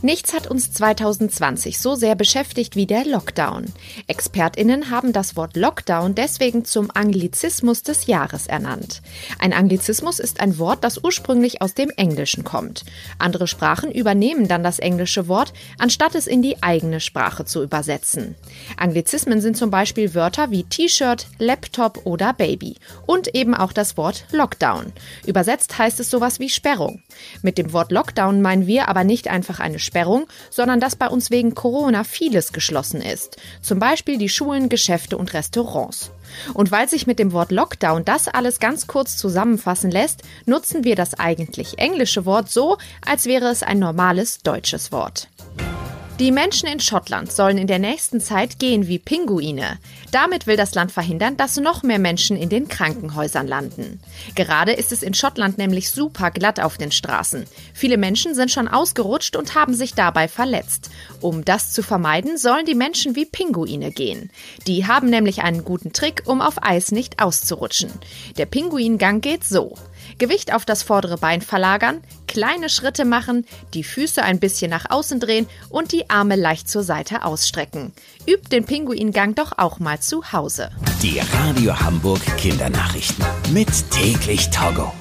Nichts hat uns 2020 so sehr beschäftigt wie der Lockdown. Expertinnen haben das Wort Lockdown deswegen zum Anglizismus des Jahres ernannt. Ein Anglizismus ist ein Wort, das ursprünglich aus dem Englischen kommt. Andere Sprachen übernehmen dann das englische Wort, anstatt es in die eigene Sprache zu übersetzen. Anglizismen sind zum Beispiel Wörter wie T-Shirt, Laptop oder Baby und eben auch das Wort Lockdown. Übersetzt heißt es sowas wie Sperrung. Mit dem Wort Lockdown meinen wir aber nicht einfach eine Sperrung, sondern dass bei uns wegen Corona vieles geschlossen ist. Zum Beispiel die Schulen, Geschäfte und Restaurants. Und weil sich mit dem Wort Lockdown das alles ganz kurz zusammenfassen lässt, nutzen wir das eigentlich englische Wort so, als wäre es ein normales deutsches Wort. Die Menschen in Schottland sollen in der nächsten Zeit gehen wie Pinguine. Damit will das Land verhindern, dass noch mehr Menschen in den Krankenhäusern landen. Gerade ist es in Schottland nämlich super glatt auf den Straßen. Viele Menschen sind schon ausgerutscht und haben sich dabei verletzt. Um das zu vermeiden, sollen die Menschen wie Pinguine gehen. Die haben nämlich einen guten Trick, um auf Eis nicht auszurutschen. Der Pinguingang geht so. Gewicht auf das vordere Bein verlagern, kleine Schritte machen, die Füße ein bisschen nach außen drehen und die Arme leicht zur Seite ausstrecken. Übt den Pinguingang doch auch mal zu Hause. Die Radio Hamburg Kindernachrichten. Mit täglich Togo.